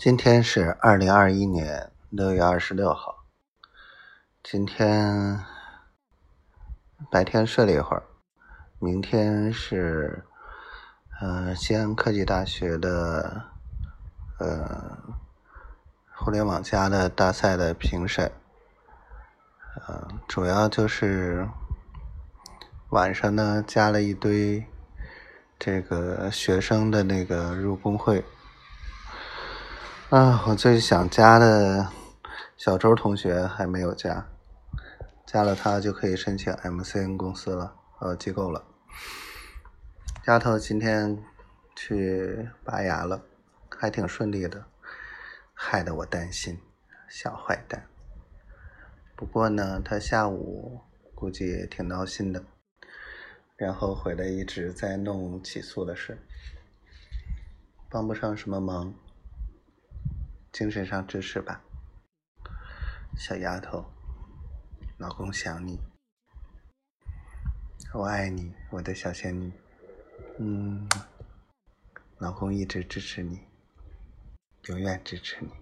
今天是二零二一年六月二十六号。今天白天睡了一会儿，明天是呃西安科技大学的呃互联网加的大赛的评审，呃主要就是晚上呢加了一堆这个学生的那个入工会。啊，我最想加的小周同学还没有加，加了他就可以申请 MCN 公司了，呃，机构了。丫头今天去拔牙了，还挺顺利的，害得我担心，小坏蛋。不过呢，他下午估计也挺闹心的，然后回来一直在弄起诉的事，帮不上什么忙。精神上支持吧，小丫头，老公想你，我爱你，我的小仙女，嗯，老公一直支持你，永远支持你。